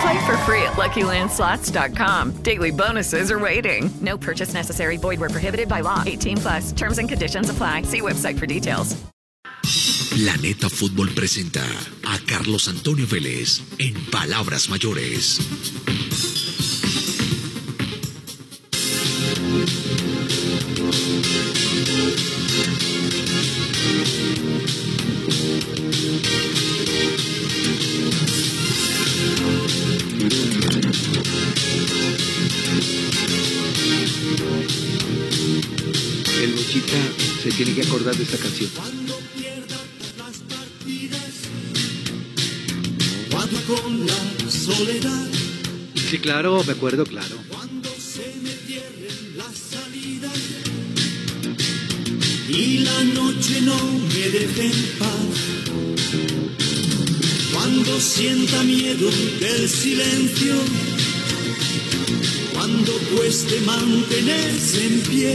Play for free at LuckyLandSlots.com. Daily bonuses are waiting. No purchase necessary. Void where prohibited by law. 18 plus. Terms and conditions apply. See website for details. Planeta Fútbol presenta a Carlos Antonio Vélez en Palabras Mayores. Tiene que acordar de esta canción. Cuando con la soledad, Sí, claro, me acuerdo, claro. cuando se me cierren las salidas y la noche no me deje en paz. Cuando sienta miedo del silencio, cuando cueste mantenerse en pie,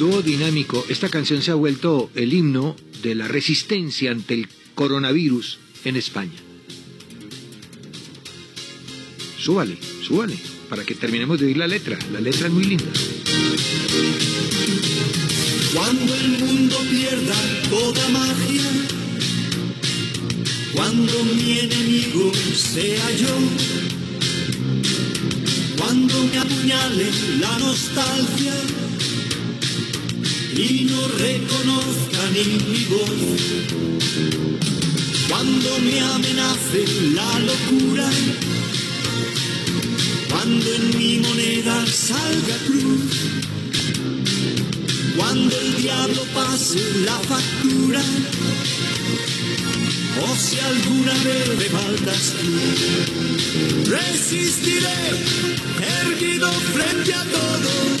Dúo dinámico, esta canción se ha vuelto el himno de la resistencia ante el coronavirus en España. Súbale, súbale, para que terminemos de oír la letra. La letra es muy linda. Cuando el mundo pierda toda magia, cuando mi enemigo sea yo, cuando me apuñale la nostalgia y no reconozca ni mi voz, cuando me amenace la locura, cuando en mi moneda salga cruz, cuando el diablo pase la factura, o si alguna vez me faltas tú, resistiré, erguido frente a todo,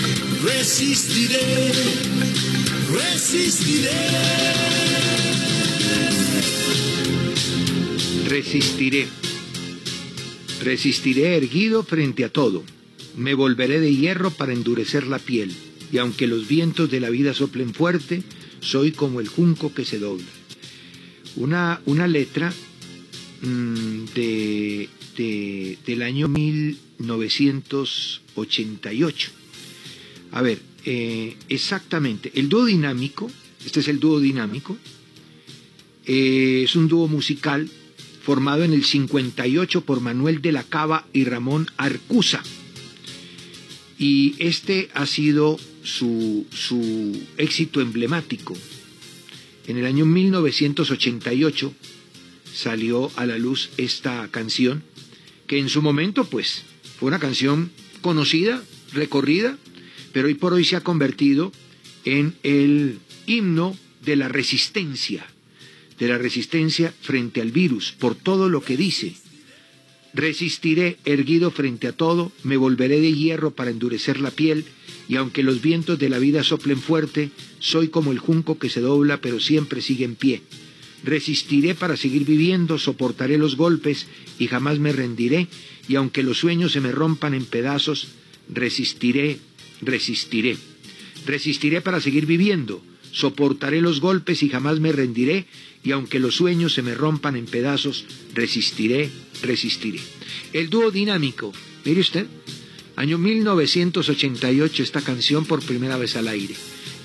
resistiré, resistiré. Resistiré. Resistiré erguido frente a todo. Me volveré de hierro para endurecer la piel. Y aunque los vientos de la vida soplen fuerte, soy como el junco que se dobla. Una, una letra mm, de, de- del año 1988. A ver, eh, exactamente, el dúo dinámico, este es el dúo dinámico, eh, es un dúo musical formado en el 58 por Manuel de la Cava y Ramón Arcusa. Y este ha sido su, su éxito emblemático. En el año 1988 salió a la luz esta canción, que en su momento pues fue una canción conocida, recorrida, pero hoy por hoy se ha convertido en el himno de la resistencia, de la resistencia frente al virus, por todo lo que dice. Resistiré erguido frente a todo, me volveré de hierro para endurecer la piel, y aunque los vientos de la vida soplen fuerte, soy como el junco que se dobla pero siempre sigue en pie. Resistiré para seguir viviendo, soportaré los golpes y jamás me rendiré, y aunque los sueños se me rompan en pedazos, resistiré, resistiré. Resistiré para seguir viviendo, soportaré los golpes y jamás me rendiré, y aunque los sueños se me rompan en pedazos, resistiré, resistiré. El dúo dinámico, mire usted, año 1988 esta canción por primera vez al aire,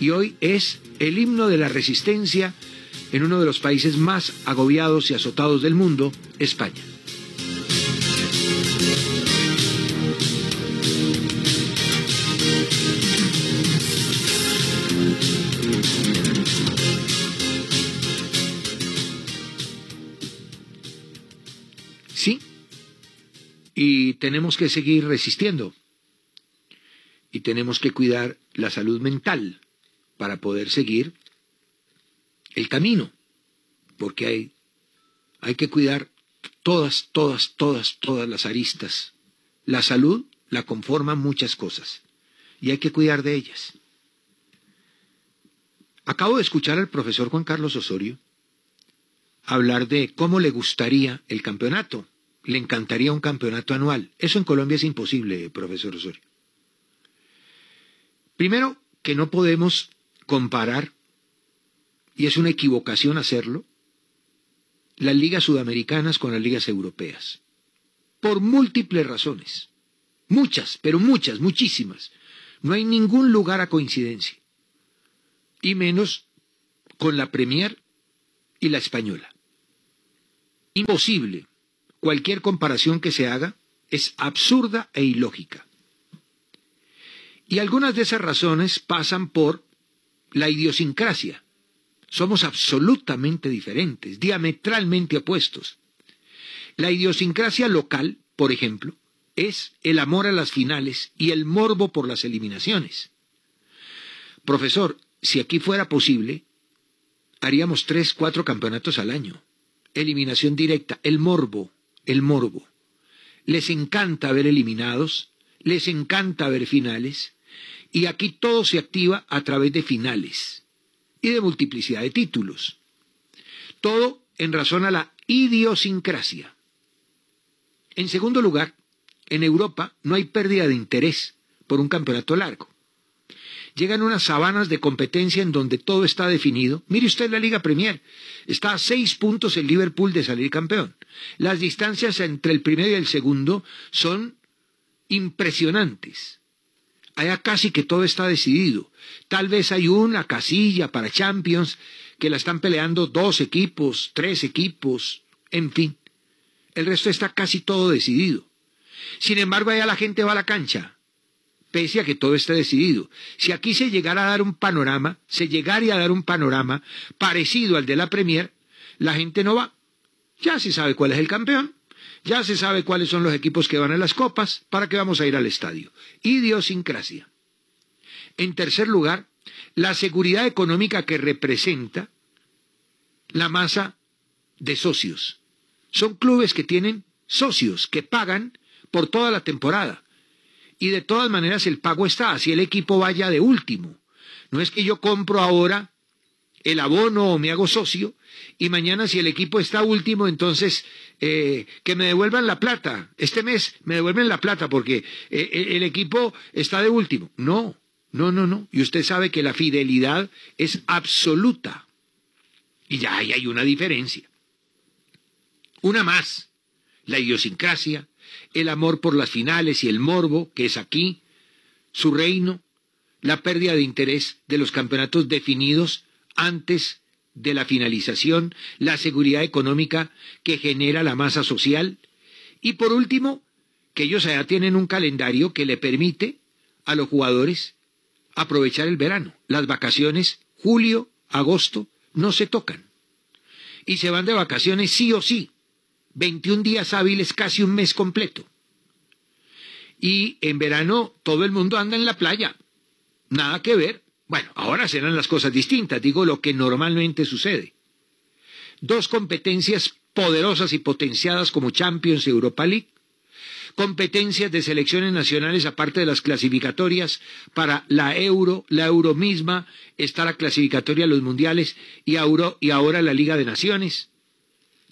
y hoy es el himno de la resistencia en uno de los países más agobiados y azotados del mundo, España. Y tenemos que seguir resistiendo. Y tenemos que cuidar la salud mental para poder seguir el camino. Porque hay, hay que cuidar todas, todas, todas, todas las aristas. La salud la conforman muchas cosas. Y hay que cuidar de ellas. Acabo de escuchar al profesor Juan Carlos Osorio hablar de cómo le gustaría el campeonato. Le encantaría un campeonato anual. Eso en Colombia es imposible, profesor Osorio. Primero, que no podemos comparar, y es una equivocación hacerlo, las ligas sudamericanas con las ligas europeas. Por múltiples razones. Muchas, pero muchas, muchísimas. No hay ningún lugar a coincidencia. Y menos con la Premier y la española. Imposible. Cualquier comparación que se haga es absurda e ilógica. Y algunas de esas razones pasan por la idiosincrasia. Somos absolutamente diferentes, diametralmente opuestos. La idiosincrasia local, por ejemplo, es el amor a las finales y el morbo por las eliminaciones. Profesor, si aquí fuera posible, haríamos tres, cuatro campeonatos al año. Eliminación directa, el morbo, el morbo. Les encanta ver eliminados, les encanta ver finales, y aquí todo se activa a través de finales y de multiplicidad de títulos. Todo en razón a la idiosincrasia. En segundo lugar, en Europa no hay pérdida de interés por un campeonato largo. Llegan unas sabanas de competencia en donde todo está definido. Mire usted la Liga Premier. Está a seis puntos el Liverpool de salir campeón. Las distancias entre el primero y el segundo son impresionantes. Allá casi que todo está decidido. Tal vez hay una casilla para Champions que la están peleando dos equipos, tres equipos, en fin. El resto está casi todo decidido. Sin embargo, allá la gente va a la cancha, pese a que todo esté decidido. Si aquí se llegara a dar un panorama, se llegaría a dar un panorama parecido al de la Premier, la gente no va. Ya se sabe cuál es el campeón, ya se sabe cuáles son los equipos que van a las copas, ¿para qué vamos a ir al estadio? Idiosincrasia. En tercer lugar, la seguridad económica que representa la masa de socios. Son clubes que tienen socios, que pagan por toda la temporada. Y de todas maneras el pago está, así el equipo vaya de último. No es que yo compro ahora el abono o me hago socio, y mañana si el equipo está último, entonces eh, que me devuelvan la plata. Este mes me devuelven la plata porque eh, el equipo está de último. No, no, no, no. Y usted sabe que la fidelidad es absoluta. Y ya ahí hay una diferencia. Una más, la idiosincrasia, el amor por las finales y el morbo, que es aquí, su reino, la pérdida de interés de los campeonatos definidos antes de la finalización, la seguridad económica que genera la masa social y por último, que ellos allá tienen un calendario que le permite a los jugadores aprovechar el verano. Las vacaciones, julio, agosto, no se tocan. Y se van de vacaciones sí o sí. 21 días hábiles, casi un mes completo. Y en verano todo el mundo anda en la playa. Nada que ver. Bueno, ahora serán las cosas distintas, digo lo que normalmente sucede. Dos competencias poderosas y potenciadas como Champions Europa League, competencias de selecciones nacionales aparte de las clasificatorias para la Euro, la Euro misma, está la clasificatoria a los mundiales y, y ahora la Liga de Naciones.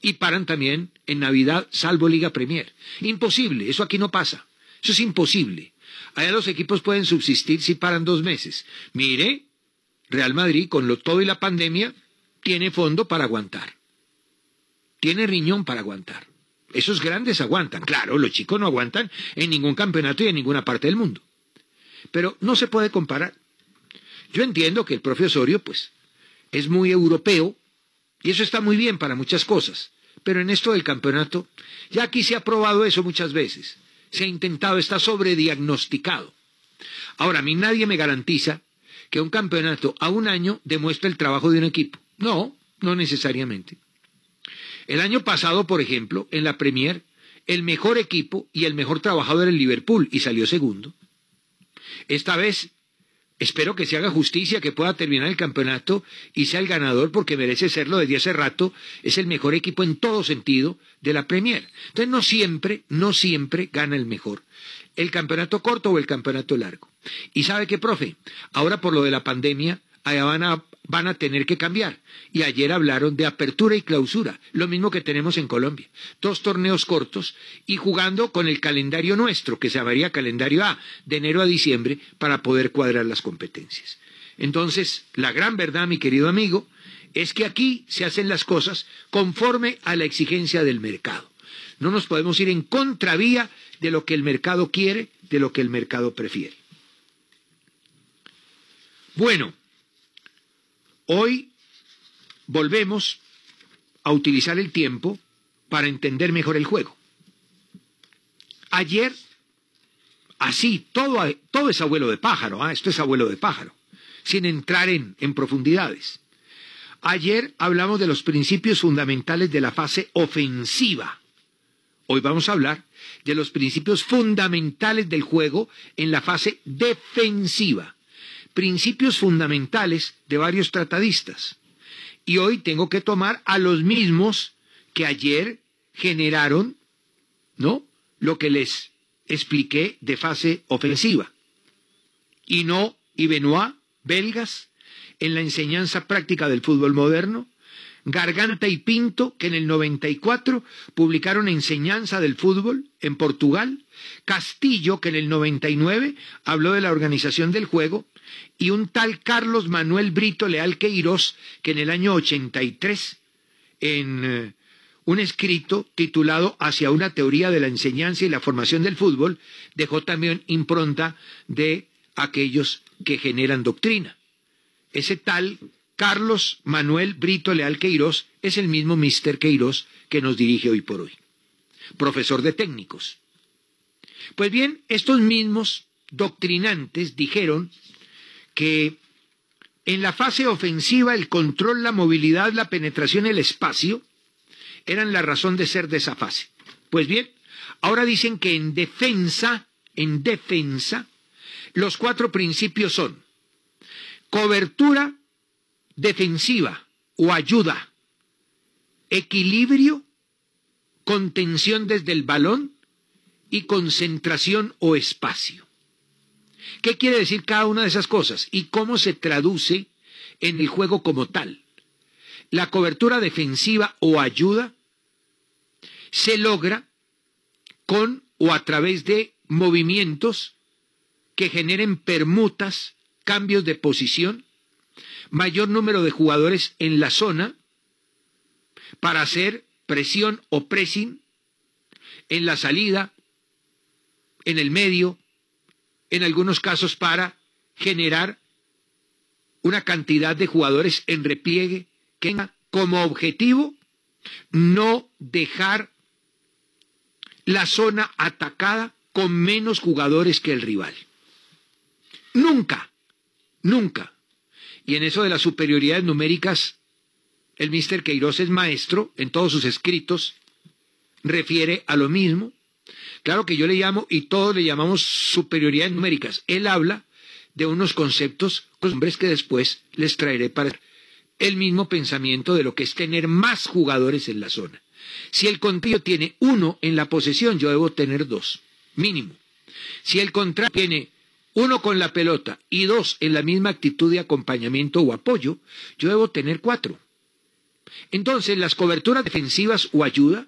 Y paran también en Navidad, salvo Liga Premier. Imposible, eso aquí no pasa. Eso es imposible. Allá los equipos pueden subsistir si paran dos meses. Mire, Real Madrid, con lo todo y la pandemia, tiene fondo para aguantar. Tiene riñón para aguantar. Esos grandes aguantan. Claro, los chicos no aguantan en ningún campeonato y en ninguna parte del mundo. Pero no se puede comparar. Yo entiendo que el propio Osorio, pues, es muy europeo y eso está muy bien para muchas cosas. Pero en esto del campeonato, ya aquí se ha probado eso muchas veces se ha intentado, está sobrediagnosticado. Ahora, a mí nadie me garantiza que un campeonato a un año demuestre el trabajo de un equipo. No, no necesariamente. El año pasado, por ejemplo, en la Premier, el mejor equipo y el mejor trabajador era el Liverpool y salió segundo. Esta vez Espero que se haga justicia, que pueda terminar el campeonato y sea el ganador porque merece serlo desde hace rato. Es el mejor equipo en todo sentido de la Premier. Entonces no siempre, no siempre gana el mejor. El campeonato corto o el campeonato largo. Y sabe qué, profe, ahora por lo de la pandemia, allá van a, van a tener que cambiar. Y ayer hablaron de apertura y clausura, lo mismo que tenemos en Colombia. Dos torneos cortos y jugando con el calendario nuestro, que se llamaría calendario A, de enero a diciembre, para poder cuadrar las competencias. Entonces, la gran verdad, mi querido amigo, es que aquí se hacen las cosas conforme a la exigencia del mercado. No nos podemos ir en contravía de lo que el mercado quiere, de lo que el mercado prefiere. Bueno, Hoy volvemos a utilizar el tiempo para entender mejor el juego. Ayer, así, todo, es abuelo de pájaro, ¿ah? esto es abuelo de pájaro, sin entrar en, en profundidades. Ayer hablamos de los principios fundamentales de la fase ofensiva. Hoy vamos a hablar de los principios fundamentales del juego en la fase defensiva principios fundamentales de varios tratadistas. Y hoy tengo que tomar a los mismos que ayer generaron, ¿no? Lo que les expliqué de fase ofensiva. Y no y Benoit, belgas, en la enseñanza práctica del fútbol moderno, Garganta y Pinto, que en el 94 publicaron Enseñanza del Fútbol en Portugal, Castillo, que en el 99 habló de la organización del juego, y un tal Carlos Manuel Brito Leal Queiroz, que en el año 83, en eh, un escrito titulado Hacia una teoría de la enseñanza y la formación del fútbol, dejó también impronta de aquellos que generan doctrina. Ese tal Carlos Manuel Brito Leal Queiroz es el mismo Mister Queiroz que nos dirige hoy por hoy, profesor de técnicos. Pues bien, estos mismos doctrinantes dijeron que en la fase ofensiva el control, la movilidad, la penetración, el espacio eran la razón de ser de esa fase. Pues bien, ahora dicen que en defensa, en defensa, los cuatro principios son cobertura defensiva o ayuda, equilibrio, contención desde el balón y concentración o espacio. ¿Qué quiere decir cada una de esas cosas y cómo se traduce en el juego como tal? La cobertura defensiva o ayuda se logra con o a través de movimientos que generen permutas, cambios de posición, mayor número de jugadores en la zona para hacer presión o pressing en la salida, en el medio, en algunos casos para generar una cantidad de jugadores en repliegue que tenga como objetivo no dejar la zona atacada con menos jugadores que el rival. Nunca, nunca. Y en eso de las superioridades numéricas, el Mr. Queiroz es maestro en todos sus escritos, refiere a lo mismo. Claro que yo le llamo, y todos le llamamos superioridades numéricas. Él habla de unos conceptos, hombres que después les traeré para el mismo pensamiento de lo que es tener más jugadores en la zona. Si el contrario tiene uno en la posesión, yo debo tener dos, mínimo. Si el contrario tiene uno con la pelota y dos en la misma actitud de acompañamiento o apoyo, yo debo tener cuatro. Entonces, las coberturas defensivas o ayuda,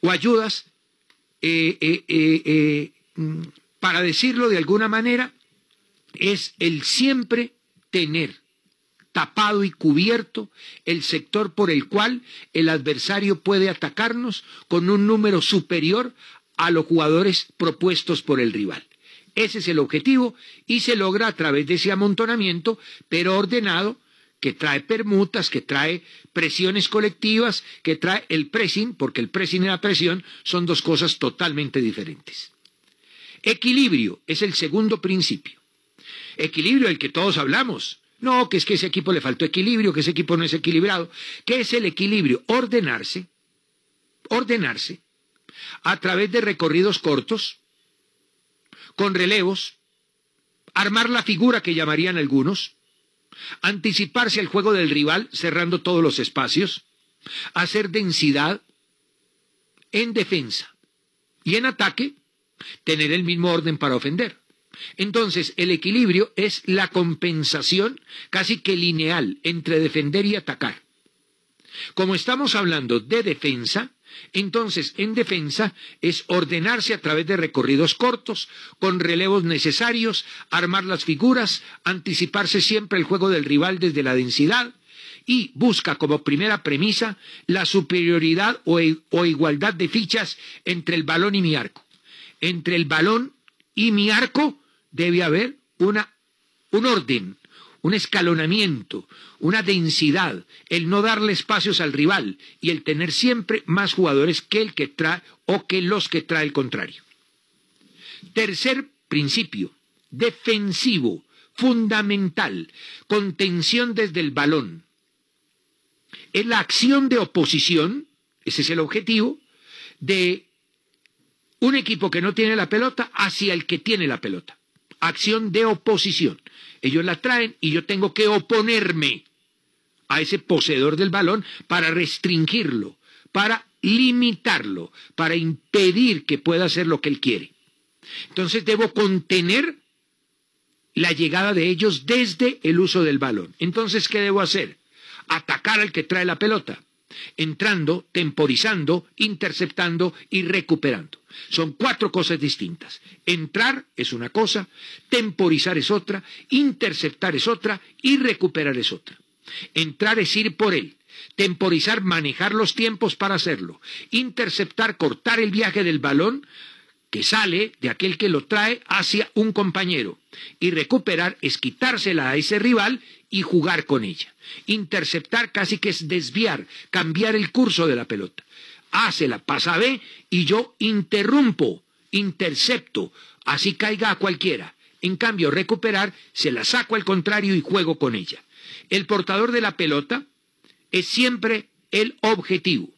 o ayudas, eh, eh, eh, mm, para decirlo de alguna manera, es el siempre tener tapado y cubierto el sector por el cual el adversario puede atacarnos con un número superior a los jugadores propuestos por el rival. Ese es el objetivo y se logra a través de ese amontonamiento, pero ordenado, que trae permutas, que trae presiones colectivas, que trae el pressing, porque el pressing y la presión son dos cosas totalmente diferentes. Equilibrio es el segundo principio. Equilibrio del que todos hablamos. No, que es que ese equipo le faltó equilibrio, que ese equipo no es equilibrado. ¿Qué es el equilibrio? Ordenarse, ordenarse a través de recorridos cortos, con relevos, armar la figura que llamarían algunos, anticiparse al juego del rival cerrando todos los espacios, hacer densidad en defensa y en ataque, tener el mismo orden para ofender. Entonces, el equilibrio es la compensación casi que lineal entre defender y atacar. Como estamos hablando de defensa, entonces en defensa es ordenarse a través de recorridos cortos, con relevos necesarios, armar las figuras, anticiparse siempre el juego del rival desde la densidad y busca como primera premisa la superioridad o, o igualdad de fichas entre el balón y mi arco. Entre el balón y mi arco debe haber una, un orden, un escalonamiento, una densidad, el no darle espacios al rival y el tener siempre más jugadores que el que trae o que los que trae el contrario. Tercer principio, defensivo, fundamental, contención desde el balón. Es la acción de oposición, ese es el objetivo, de un equipo que no tiene la pelota hacia el que tiene la pelota acción de oposición. Ellos la traen y yo tengo que oponerme a ese poseedor del balón para restringirlo, para limitarlo, para impedir que pueda hacer lo que él quiere. Entonces debo contener la llegada de ellos desde el uso del balón. Entonces, ¿qué debo hacer? Atacar al que trae la pelota, entrando, temporizando, interceptando y recuperando. Son cuatro cosas distintas. Entrar es una cosa, temporizar es otra, interceptar es otra y recuperar es otra. Entrar es ir por él. Temporizar, manejar los tiempos para hacerlo. Interceptar, cortar el viaje del balón que sale de aquel que lo trae hacia un compañero. Y recuperar es quitársela a ese rival y jugar con ella. Interceptar casi que es desviar, cambiar el curso de la pelota. Hace la pasa B y yo interrumpo, intercepto, así caiga a cualquiera. En cambio, recuperar, se la saco al contrario y juego con ella. El portador de la pelota es siempre el objetivo.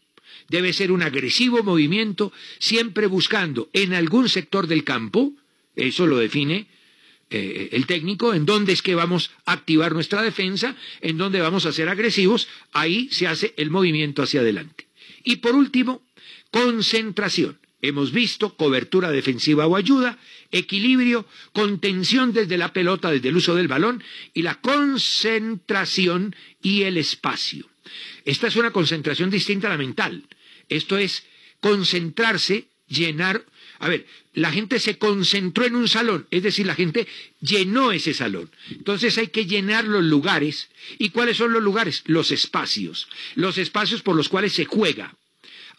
Debe ser un agresivo movimiento, siempre buscando en algún sector del campo, eso lo define eh, el técnico, en dónde es que vamos a activar nuestra defensa, en dónde vamos a ser agresivos, ahí se hace el movimiento hacia adelante. Y por último, concentración. Hemos visto cobertura defensiva o ayuda, equilibrio, contención desde la pelota, desde el uso del balón, y la concentración y el espacio. Esta es una concentración distinta a la mental. Esto es concentrarse, llenar. A ver, la gente se concentró en un salón, es decir, la gente llenó ese salón. Entonces hay que llenar los lugares. ¿Y cuáles son los lugares? Los espacios. Los espacios por los cuales se juega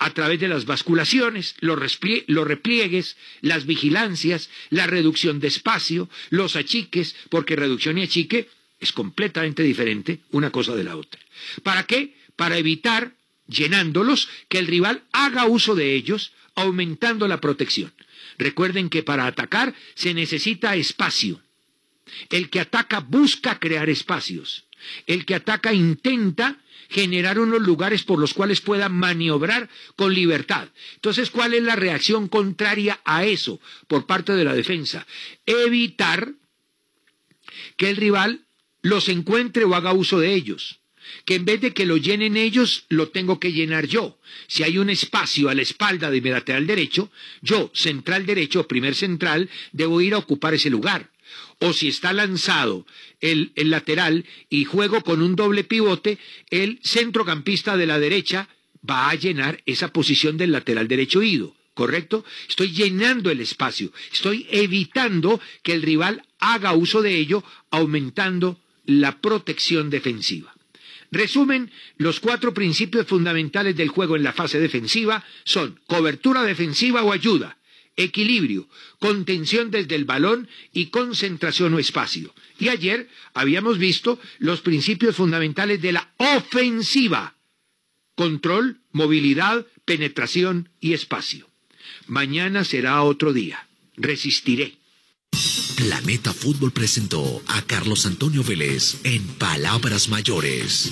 a través de las basculaciones, los, repliegues, las vigilancias, la reducción de espacio, los achiques, porque reducción y achique es completamente diferente una cosa de la otra. ¿Para qué? Para evitar, llenándolos, que el rival haga uso de ellos, aumentando la protección. Recuerden que para atacar se necesita espacio. El que ataca busca crear espacios. El que ataca intenta generar unos lugares por los cuales pueda maniobrar con libertad. Entonces, ¿cuál es la reacción contraria a eso por parte de la defensa? Evitar que el rival los encuentre o haga uso de ellos. Que en vez de que lo llenen ellos, lo tengo que llenar yo. Si hay un espacio a la espalda de mi lateral derecho, yo, central derecho, primer central, debo ir a ocupar ese lugar o si está lanzado el, lateral y juego con un doble pivote, el centrocampista de la derecha va a llenar esa posición del lateral derecho ido. ¿Correcto? Estoy llenando el espacio, estoy evitando que el rival haga uso de ello, aumentando la protección defensiva. Resumen, los cuatro principios fundamentales del juego en la fase defensiva son cobertura defensiva o ayuda, equilibrio, contención desde el balón y concentración o espacio. Y ayer habíamos visto los principios fundamentales de la ofensiva. Control, movilidad, penetración y espacio. Mañana será otro día. Resistiré. Planeta Fútbol presentó a Carlos Antonio Vélez en Palabras Mayores.